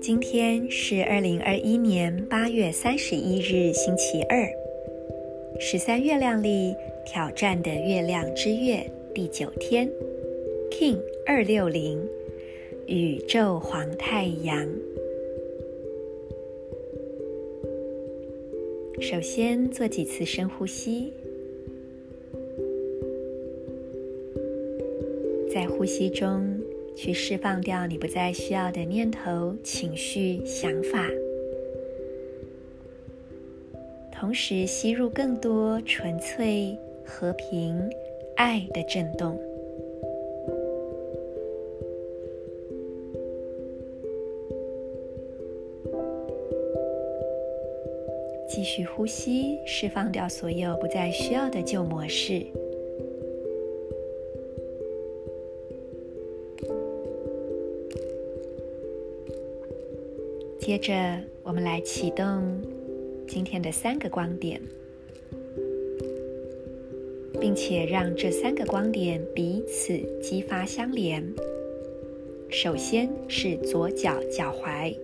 今天是二零二一年八月三十一日，星期二，十三月亮历挑战的月亮之月第九天，King 二六零，宇宙黄太阳。首先做几次深呼吸，呼吸中，去释放掉你不再需要的念头、情绪、想法，同时吸入更多纯粹、和平、爱的震动。继续呼吸，释放掉所有不再需要的旧模式。接着，我们来启动今天的三个光点，并且让这三个光点彼此激发相连。首先是左脚脚踝，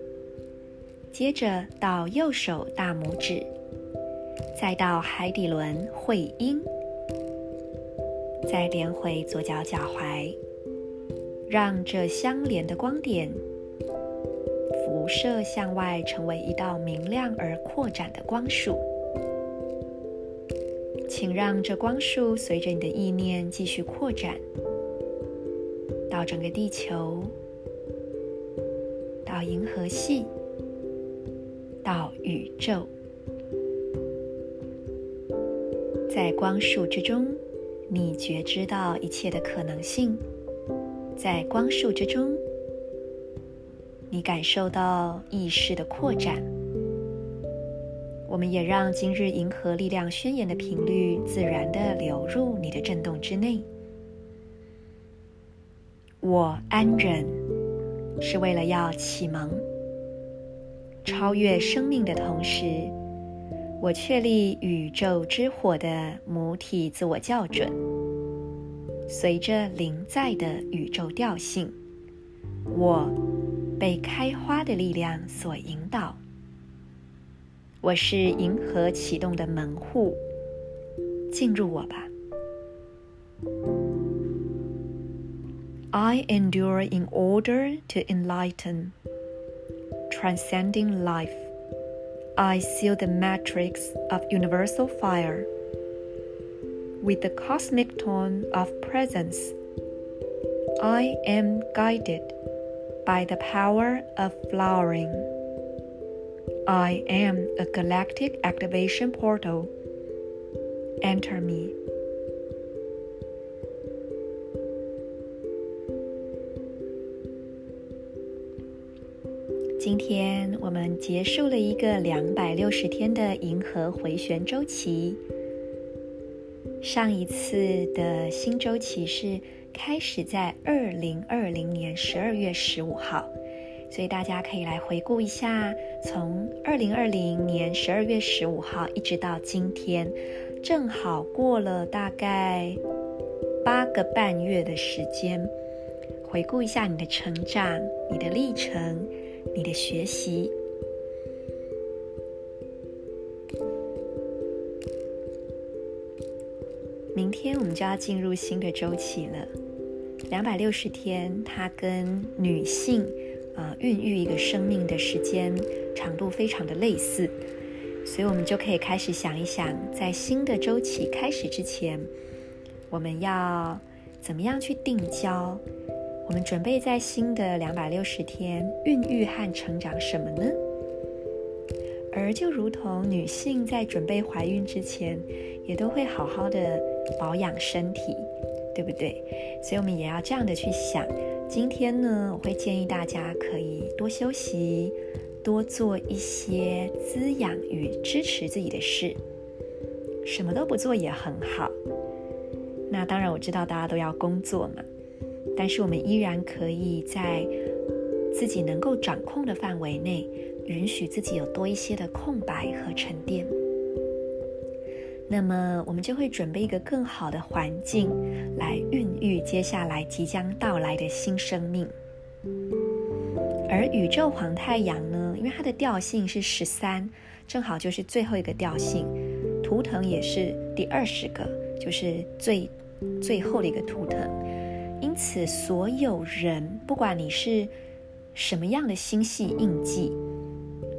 接着到右手大拇指，再到海底轮会阴，再连回左脚脚踝，让这相连的光点。射向外，成为一道明亮而扩展的光束。请让这光束随着你的意念继续扩展，到整个地球，到银河系，到宇宙。在光束之中，你觉知到一切的可能性。在光束之中。你感受到意识的扩展，我们也让今日银河力量宣言的频率自然地流入你的振动之内。我安忍，是为了要启蒙、超越生命的同时，我确立宇宙之火的母体自我校准，随着灵在的宇宙调性，我。被开花的力量所引导。我是银河启动的门户，进入我吧。I endure in order to enlighten, transcending life. I seal the matrix of universal fire with the cosmic tone of presence. I am guided. By the power of flowering, I am a galactic activation portal. Enter me. 今天我们结束了一个两百六十天的银河回旋周期。 上一次的新周期是。开始在二零二零年十二月十五号，所以大家可以来回顾一下，从二零二零年十二月十五号一直到今天，正好过了大概八个半月的时间。回顾一下你的成长、你的历程、你的学习。明天我们就要进入新的周期了，两百六十天，它跟女性，呃，孕育一个生命的时间长度非常的类似，所以我们就可以开始想一想，在新的周期开始之前，我们要怎么样去定焦？我们准备在新的两百六十天孕育和成长什么呢？而就如同女性在准备怀孕之前，也都会好好的保养身体，对不对？所以我们也要这样的去想。今天呢，我会建议大家可以多休息，多做一些滋养与支持自己的事。什么都不做也很好。那当然，我知道大家都要工作嘛，但是我们依然可以在自己能够掌控的范围内，允许自己有多一些的空白和沉淀。那么我们就会准备一个更好的环境来孕育接下来即将到来的新生命。而宇宙黄太阳呢，因为它的调性是十三，正好就是最后一个调性，图腾也是第二十个，就是最最后的一个图腾。因此，所有人，不管你是什么样的星系印记，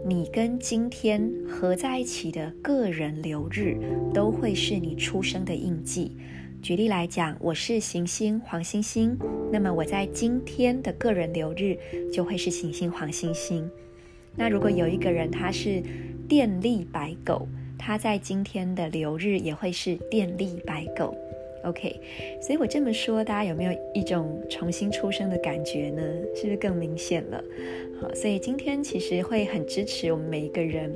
你跟今天合在一起的个人流日，都会是你出生的印记。举例来讲，我是行星黄星星，那么我在今天的个人流日就会是行星黄星星。那如果有一个人他是电力白狗，他在今天的流日也会是电力白狗。OK，所以我这么说，大家有没有一种重新出生的感觉呢？是不是更明显了？好，所以今天其实会很支持我们每一个人，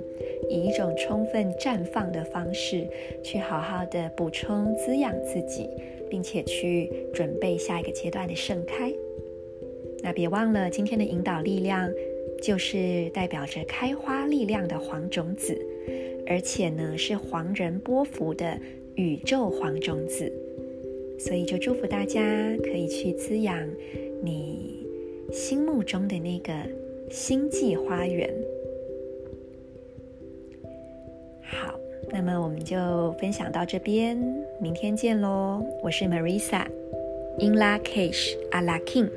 以一种充分绽放的方式，去好好的补充滋养自己，并且去准备下一个阶段的盛开。那别忘了，今天的引导力量就是代表着开花力量的黄种子，而且呢是黄人波符的宇宙黄种子。所以就祝福大家可以去滋养你心目中的那个星际花园。好，那么我们就分享到这边，明天见喽！我是 Marisa，In La Cage，Ala King。